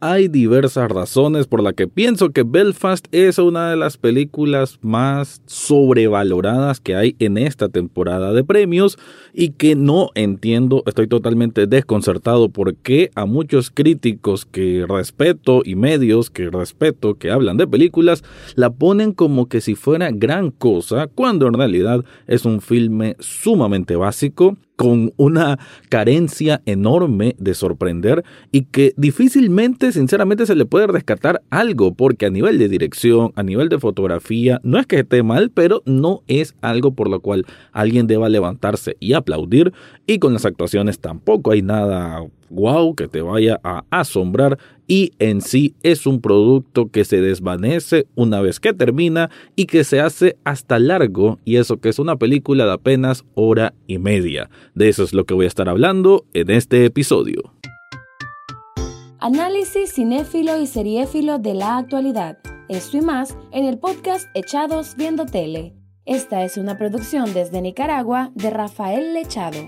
hay diversas razones por las que pienso que Belfast es una de las películas más sobrevaloradas que hay en esta temporada de premios y que no entiendo, estoy totalmente desconcertado porque a muchos críticos que respeto y medios que respeto que hablan de películas la ponen como que si fuera gran cosa cuando en realidad es un filme sumamente básico con una carencia enorme de sorprender y que difícilmente, sinceramente, se le puede rescatar algo, porque a nivel de dirección, a nivel de fotografía, no es que esté mal, pero no es algo por lo cual alguien deba levantarse y aplaudir, y con las actuaciones tampoco hay nada wow que te vaya a asombrar y en sí es un producto que se desvanece una vez que termina y que se hace hasta largo y eso que es una película de apenas hora y media. De eso es lo que voy a estar hablando en este episodio. Análisis cinéfilo y seriéfilo de la actualidad. Esto y más en el podcast Echados Viendo Tele. Esta es una producción desde Nicaragua de Rafael Lechado.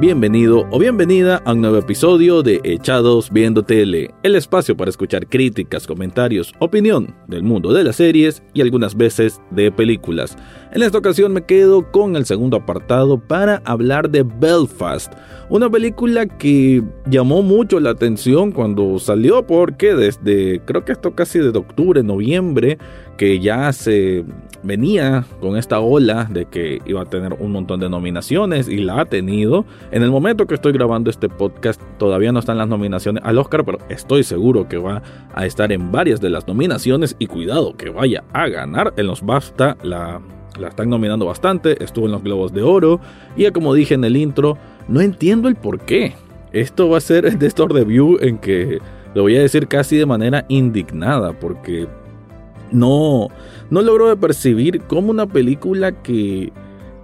Bienvenido o bienvenida a un nuevo episodio de Echados Viendo Tele, el espacio para escuchar críticas, comentarios, opinión del mundo de las series y algunas veces de películas. En esta ocasión me quedo con el segundo apartado para hablar de Belfast, una película que llamó mucho la atención cuando salió porque desde creo que esto casi de octubre, noviembre, que ya se venía con esta ola de que iba a tener un montón de nominaciones y la ha tenido. En el momento que estoy grabando este podcast todavía no están las nominaciones al Oscar, pero estoy seguro que va a estar en varias de las nominaciones y cuidado que vaya a ganar. En los BAFTA la, la están nominando bastante, estuvo en los Globos de Oro y ya como dije en el intro, no entiendo el por qué. Esto va a ser de estos review en que lo voy a decir casi de manera indignada porque no, no logro percibir como una película que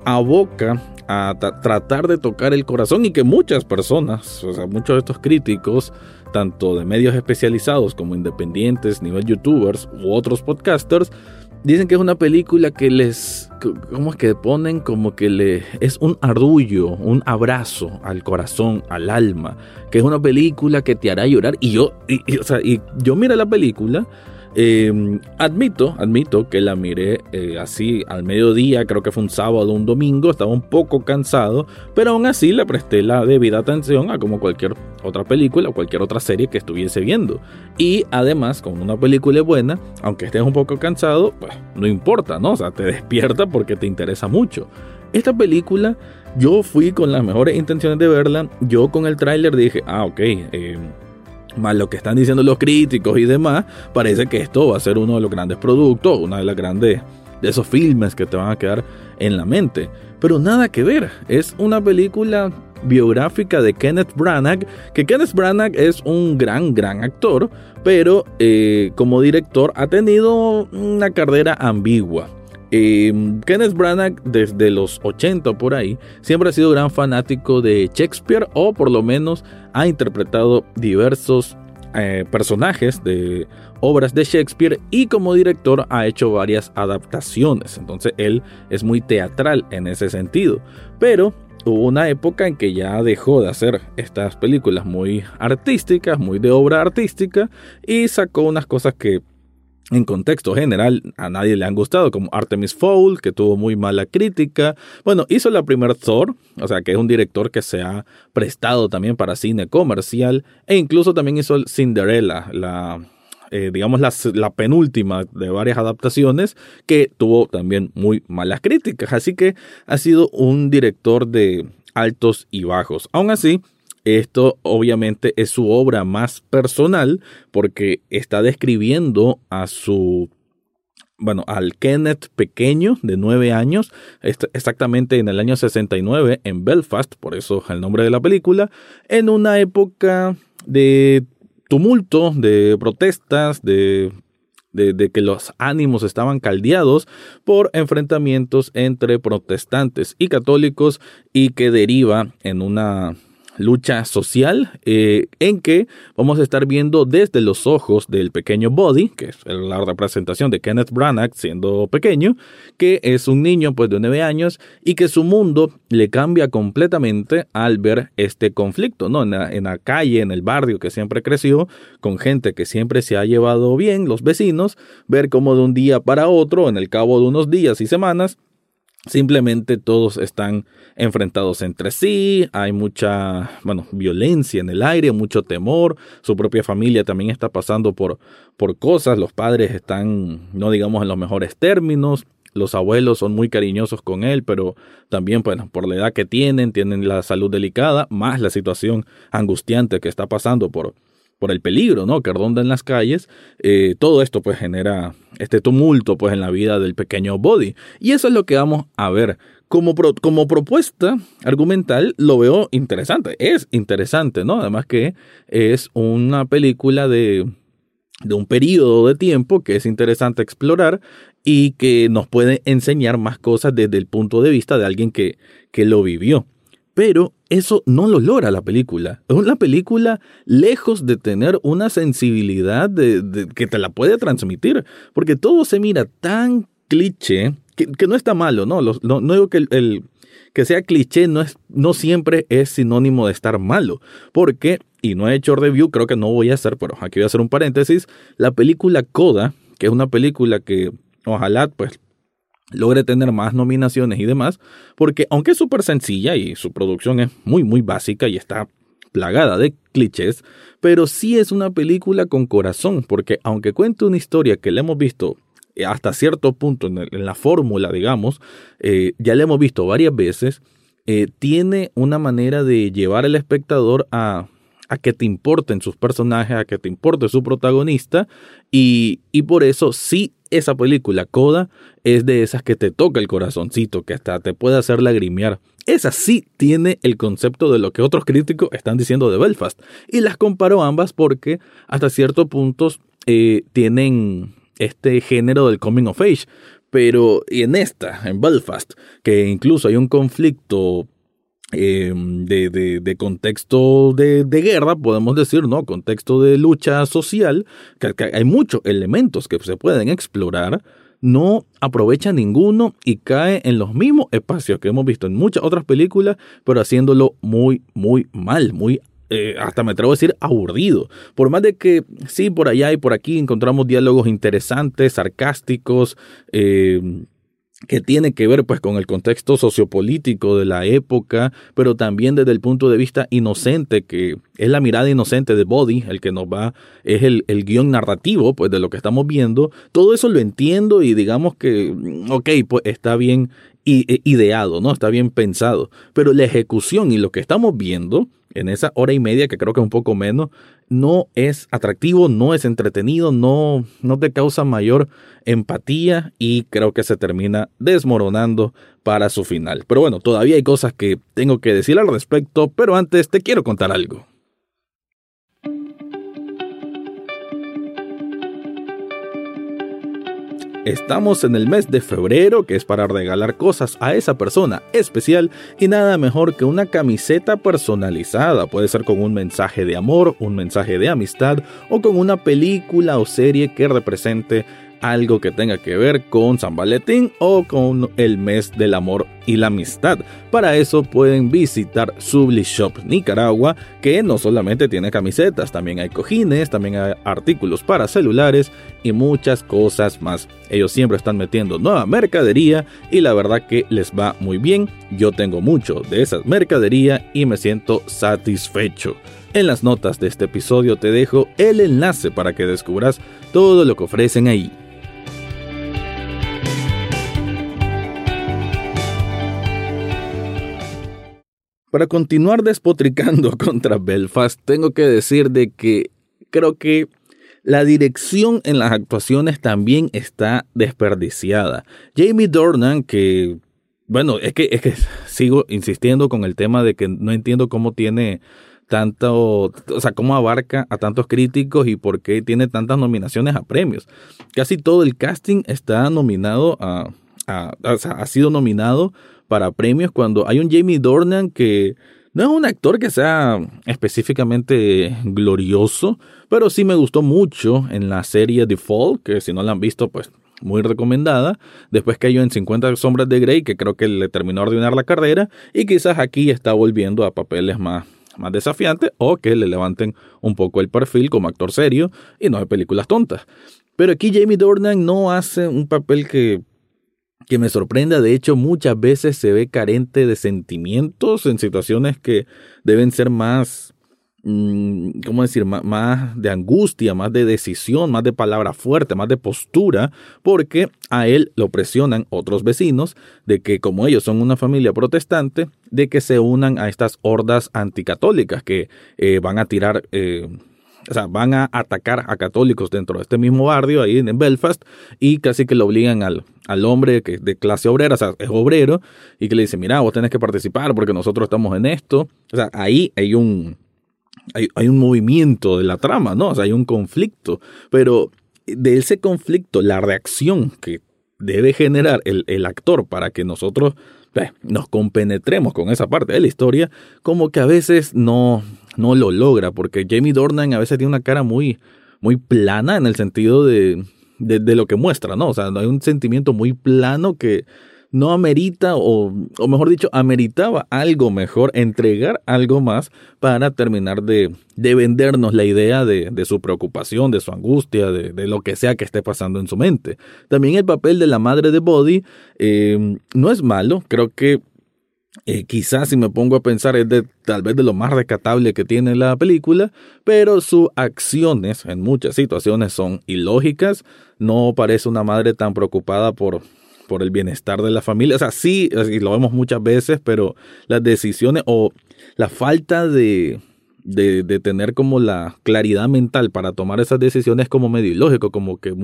aboca a tratar de tocar el corazón y que muchas personas, o sea, muchos de estos críticos, tanto de medios especializados como independientes, nivel youtubers u otros podcasters, dicen que es una película que les, ¿cómo es que ponen? Como que le es un arrullo, un abrazo al corazón, al alma, que es una película que te hará llorar. Y yo, o sea, y yo mira la película Em, admito, admito que la miré eh, así al mediodía, creo que fue un sábado, un domingo, estaba un poco cansado, pero aún así le presté la debida atención a como cualquier otra película o cualquier otra serie que estuviese viendo. Y además, con una película buena, aunque estés un poco cansado, pues no importa, ¿no? O sea, te despierta porque te interesa mucho. Esta película, yo fui con las mejores intenciones de verla, yo con el tráiler dije, ah, ok, eh, más lo que están diciendo los críticos y demás, parece que esto va a ser uno de los grandes productos, una de las grandes de esos filmes que te van a quedar en la mente. Pero nada que ver, es una película biográfica de Kenneth Branagh, que Kenneth Branagh es un gran, gran actor, pero eh, como director ha tenido una carrera ambigua. Kenneth Branagh desde los 80 por ahí siempre ha sido gran fanático de Shakespeare o por lo menos ha interpretado diversos eh, personajes de obras de Shakespeare y como director ha hecho varias adaptaciones. Entonces él es muy teatral en ese sentido. Pero hubo una época en que ya dejó de hacer estas películas muy artísticas, muy de obra artística y sacó unas cosas que en contexto general a nadie le han gustado, como Artemis Fowl, que tuvo muy mala crítica. Bueno, hizo la primer Thor, o sea que es un director que se ha prestado también para cine comercial, e incluso también hizo Cinderella, la, eh, digamos la, la, penúltima de varias adaptaciones, que tuvo también muy malas críticas. Así que ha sido un director de altos y bajos. Aún así, esto obviamente es su obra más personal porque está describiendo a su bueno, al Kenneth pequeño de nueve años, exactamente en el año 69 en Belfast, por eso el nombre de la película, en una época de tumulto, de protestas, de, de, que los ánimos estaban caldeados por enfrentamientos entre protestantes y católicos y que deriva en una lucha social eh, en que vamos a estar viendo desde los ojos del pequeño Body, que es la representación de Kenneth Branagh siendo pequeño, que es un niño pues de nueve años y que su mundo le cambia completamente al ver este conflicto, ¿no? En la, en la calle, en el barrio que siempre creció, con gente que siempre se ha llevado bien, los vecinos, ver cómo de un día para otro, en el cabo de unos días y semanas, Simplemente todos están enfrentados entre sí, hay mucha, bueno, violencia en el aire, mucho temor, su propia familia también está pasando por, por cosas, los padres están, no digamos en los mejores términos, los abuelos son muy cariñosos con él, pero también, bueno, por la edad que tienen, tienen la salud delicada, más la situación angustiante que está pasando por, por el peligro, ¿no? Que ronda en las calles, eh, todo esto pues genera este tumulto pues en la vida del pequeño Body. Y eso es lo que vamos a ver. Como, como propuesta argumental lo veo interesante, es interesante, ¿no? Además que es una película de, de un periodo de tiempo que es interesante explorar y que nos puede enseñar más cosas desde el punto de vista de alguien que, que lo vivió. Pero eso no lo logra la película. Una película lejos de tener una sensibilidad de, que te la puede transmitir, porque todo se mira tan cliché, que, no está malo, ¿no? no, digo que el, que sea cliché no, es, no siempre es sinónimo de estar malo, porque, y no he hecho review, creo que no voy a hacer, pero aquí voy a hacer un paréntesis, la película Coda, que es una película que ojalá pues logre tener más nominaciones y demás, porque aunque es súper sencilla y su producción es muy, muy básica y está plagada de clichés, pero sí es una película con corazón, porque aunque cuente una historia que le hemos visto hasta cierto punto en, la fórmula, digamos, eh, ya la hemos visto varias veces, eh, tiene una manera de llevar al espectador a, a que te importen sus personajes, a que te importe su protagonista, y, y por eso sí esa película, Coda, es de esas que te toca el corazoncito, que hasta te puede hacer lagrimear. Esa sí tiene el concepto de lo que otros críticos están diciendo de Belfast. Y las comparo ambas porque hasta ciertos puntos eh, tienen este género del coming of age. Pero en esta, en Belfast, que incluso hay un conflicto em, de, de, contexto de, de, guerra, podemos decir, ¿no? Contexto de lucha social, que, hay muchos elementos que se pueden explorar no aprovecha ninguno y cae en los mismos espacios que hemos visto en muchas otras películas, pero haciéndolo muy, muy mal, muy eh, hasta me atrevo a decir aburrido. Por más de que sí, por allá y por aquí encontramos diálogos interesantes, sarcásticos, eh, que tiene que ver pues con el contexto sociopolítico de la época, pero también desde el punto de vista inocente, que es la mirada inocente de Body, el que nos va, es el, el guion narrativo pues de lo que estamos viendo, todo eso lo entiendo y digamos que, ok, pues está bien e, ideado, ¿no? Está bien pensado, pero la ejecución y lo que estamos viendo en esa hora y media, que creo que es un poco menos, no es atractivo, no es entretenido, no, no te causa mayor empatía y creo que se termina desmoronando para su final. Pero bueno, todavía hay cosas que tengo que decir al respecto, pero antes te quiero contar algo. Estamos en el mes de febrero, que es para regalar cosas a esa persona especial, y nada mejor que una camiseta personalizada. Puede ser con un mensaje de amor, un mensaje de amistad o con una película o serie que represente algo que tenga que ver con San Valentín o con el mes del amor y la amistad. Para eso pueden visitar Subli Shop Nicaragua, que no solamente tiene camisetas, también hay cojines, también hay artículos para celulares y muchas cosas más. Ellos siempre están metiendo nueva mercadería y la verdad que les va muy bien. Yo tengo mucho de esa mercadería y me siento satisfecho. En las notas de este episodio te dejo el enlace para que descubras todo lo que ofrecen ahí. Para continuar despotricando contra Belfast, tengo que decir de que creo que la dirección en las actuaciones también está desperdiciada. Jamie Dornan, que bueno, es que, es que sigo insistiendo con el tema de que no entiendo cómo tiene tanto, o sea, cómo abarca a tantos críticos y por qué tiene tantas nominaciones a premios. Casi todo el casting está nominado a, o sea, ha sido nominado para premios cuando hay un Jamie Dornan que No es un actor que sea específicamente glorioso, pero sí me gustó mucho en la serie The Fall, que si no la han visto, pues muy recomendada. Después cayó en 50 sombras de Grey, que creo que le terminó de ordenar la carrera, y quizás aquí está volviendo a papeles más, más desafiantes o que le levanten un poco el perfil como actor serio y no de películas tontas. Pero aquí Jamie Dornan no hace un papel que que me sorprenda. De hecho, muchas veces se ve carente de sentimientos en situaciones que deben ser más, mm, ¿cómo decir?, más, de angustia, más de decisión, más de palabra fuerte, más de postura, porque a él lo presionan otros vecinos de que como ellos son una familia protestante, de que se unan a estas hordas anticatólicas que eh, van a tirar... Eh, o sea, van a atacar a católicos dentro de este mismo barrio, ahí en Belfast, y casi que le obligan al, al hombre que de clase obrera, o sea, es obrero, y que le dice, mira, vos tenés que participar porque nosotros estamos en esto. O sea, ahí hay un, hay, hay un movimiento de la trama, ¿no? O sea, hay un conflicto, pero de ese conflicto, la reacción que debe generar el, el actor para que nosotros nos compenetremos con esa parte de la historia, como que a veces no, no lo logra, porque Jamie Dornan a veces tiene una cara muy, muy plana en el sentido de, de, lo que muestra, ¿no? O sea, hay un sentimiento muy plano que no amerita, o, o, mejor dicho, ameritaba algo mejor, entregar algo más para terminar de, de vendernos la idea de, de, su preocupación, de su angustia, de, de, lo que sea que esté pasando en su mente. También el papel de la madre de Body eh, no es malo, creo que eh, quizás si me pongo a pensar es de tal vez de lo más rescatable que tiene la película, pero sus acciones en muchas situaciones son ilógicas, no parece una madre tan preocupada por por el bienestar de la familia. O sea, sí, y lo vemos muchas veces, pero las decisiones o la falta de, de, tener como la claridad mental para tomar esas decisiones como medio ilógico, como que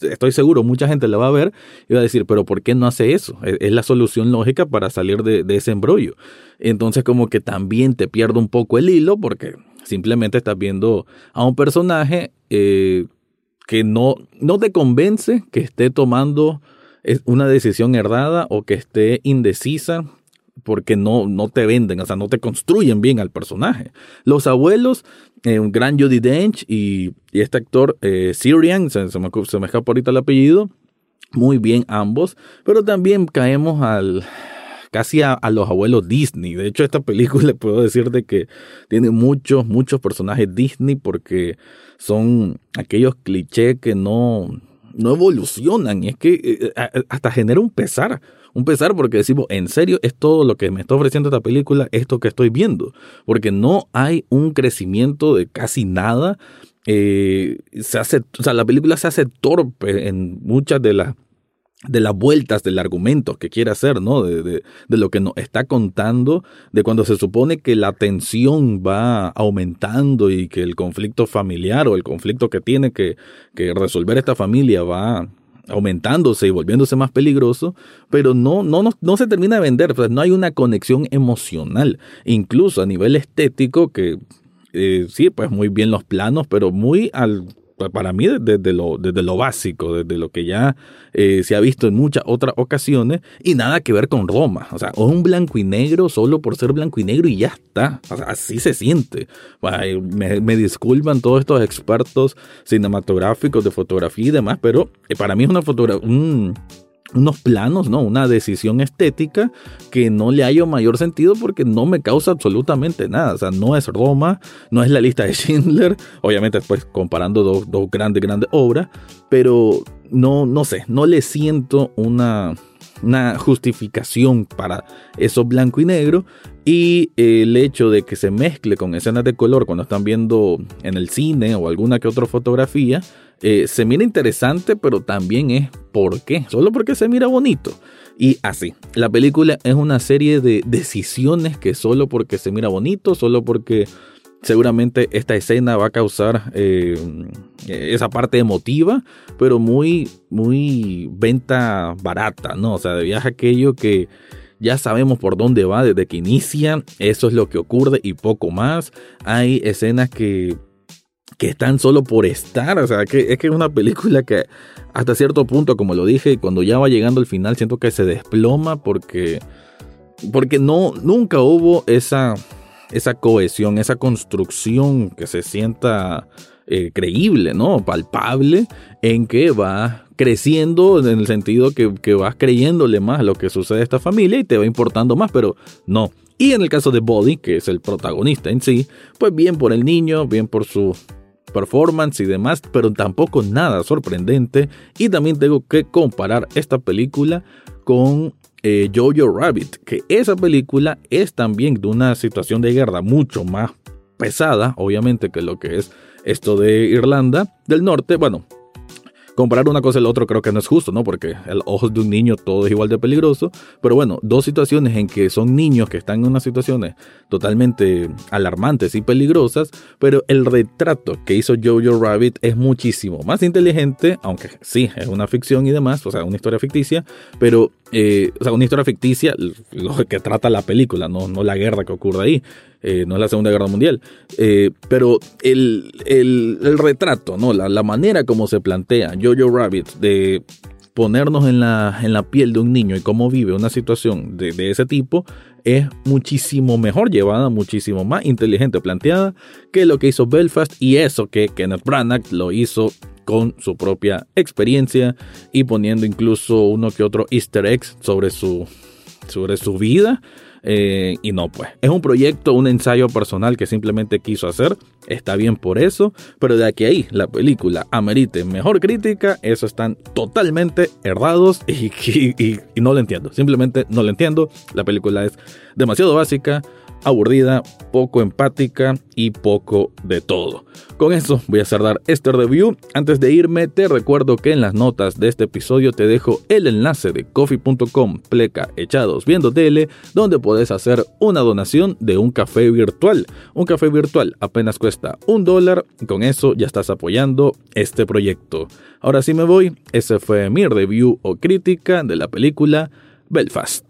estoy seguro mucha gente la va a ver y va a decir, pero ¿por qué no hace eso? Es, es la solución lógica para salir de, ese embrollo. Entonces como que también te pierdo un poco el hilo porque simplemente estás viendo a un personaje eh, que no, no te convence que esté tomando es una decisión errada o que esté indecisa porque no, no te venden, o sea, no te construyen bien al personaje. Los abuelos, eh, un gran Judy Dench y, y este actor eh, Syrian, se, me, se me escapa ahorita el apellido, muy bien ambos, pero también caemos al casi a, los abuelos Disney. De hecho, esta película puedo decir de que tiene muchos, muchos personajes Disney porque son aquellos clichés que no, no evolucionan y es que eh, hasta genera un pesar, un pesar porque decimos, en serio, es todo lo que me está ofreciendo esta película, esto que estoy viendo, porque no hay un crecimiento de casi nada, eh, se hace, o sea, la película se hace torpe en muchas de las de las vueltas del argumento que quiere hacer, ¿no? De, de, de, lo que nos está contando, de cuando se supone que la tensión va aumentando y que el conflicto familiar o el conflicto que tiene que, que resolver esta familia va aumentándose y volviéndose más peligroso, pero no, no, no, no se termina de vender, pues no hay una conexión emocional, incluso a nivel estético que eh, sí, pues muy bien los planos, pero muy al para mí desde lo, desde lo básico, desde lo que ya eh, se ha visto en muchas otras ocasiones y nada que ver con Roma. O sea, un blanco y negro solo por ser blanco y negro y ya está. O sea, así se siente. Me, disculpan todos estos expertos cinematográficos de fotografía y demás, pero eh, para mí es una fotografía... unos planos, ¿no? Una decisión estética que no le hallo mayor sentido porque no me causa absolutamente nada. O sea, no es Roma, no es la lista de Schindler, obviamente después comparando dos, dos grandes, grandes obras, pero no, no sé, no le siento una, una justificación para eso blanco y negro y el hecho de que se mezcle con escenas de color cuando están viendo en el cine o alguna que otra fotografía, eh, se mira interesante, pero también es por qué, solo porque se mira bonito. Y así, la película es una serie de decisiones que solo porque se mira bonito, solo porque seguramente esta escena va a causar eh, esa parte emotiva, pero muy, muy venta barata, ¿no? O sea, de viaje aquello que ya sabemos por dónde va desde que inicia, eso es lo que ocurre y poco más. Hay escenas que que están solo por estar. O sea, que es que es una película que hasta cierto punto, como lo dije, cuando ya va llegando al final, siento que se desploma porque, porque no, nunca hubo esa, esa cohesión, esa construcción que se sienta eh, creíble, ¿no? Palpable en que va creciendo en el sentido que, que vas creyéndole más a lo que sucede a esta familia y te va importando más, pero no. Y en el caso de Body, que es el protagonista en sí, pues bien por el niño, bien por su performance y demás, pero tampoco nada sorprendente. Y también tengo que comparar esta película con eh, Jojo Rabbit, que esa película es también de una situación de guerra mucho más pesada, obviamente, que lo que es esto de Irlanda del Norte. Bueno, comparar una cosa y la otra creo que no es justo, ¿no? Porque el ojo de un niño todo es igual de peligroso. Pero bueno, dos situaciones en que son niños que están en unas situaciones totalmente alarmantes y peligrosas, pero el retrato que hizo Jojo Rabbit es muchísimo más inteligente, aunque sí, es una ficción y demás, o sea, una historia ficticia, pero eh, o sea, una historia ficticia, lo que trata la película, no, no la guerra que ocurre ahí, eh, no es la Segunda Guerra Mundial, eh, pero el, el, retrato, ¿no? La, la, manera como se plantea Jojo Rabbit de ponernos en la, en la piel de un niño y cómo vive una situación de, ese tipo es muchísimo mejor llevada, muchísimo más inteligente planteada que lo que hizo Belfast y eso que Kenneth Branagh lo hizo con su propia experiencia y poniendo incluso uno que otro easter eggs sobre su, sobre su vida. Eh, y no, pues, es un proyecto, un ensayo personal que simplemente quiso hacer. Está bien por eso, pero de aquí a ahí la película amerite mejor crítica, eso están totalmente errados y, y no lo entiendo. Simplemente no lo entiendo. La película es demasiado básica, aburrida, poco empática y poco de todo. Con eso voy a cerrar este review. Antes de irme, te recuerdo que en las notas de este episodio te dejo el enlace de coffee.com pleca echados viendo tele, donde puedes hacer una donación de un café virtual. Un café virtual apenas cuesta un dólar con eso ya estás apoyando este proyecto. Ahora sí me voy, ese fue mi review o crítica de la película Belfast.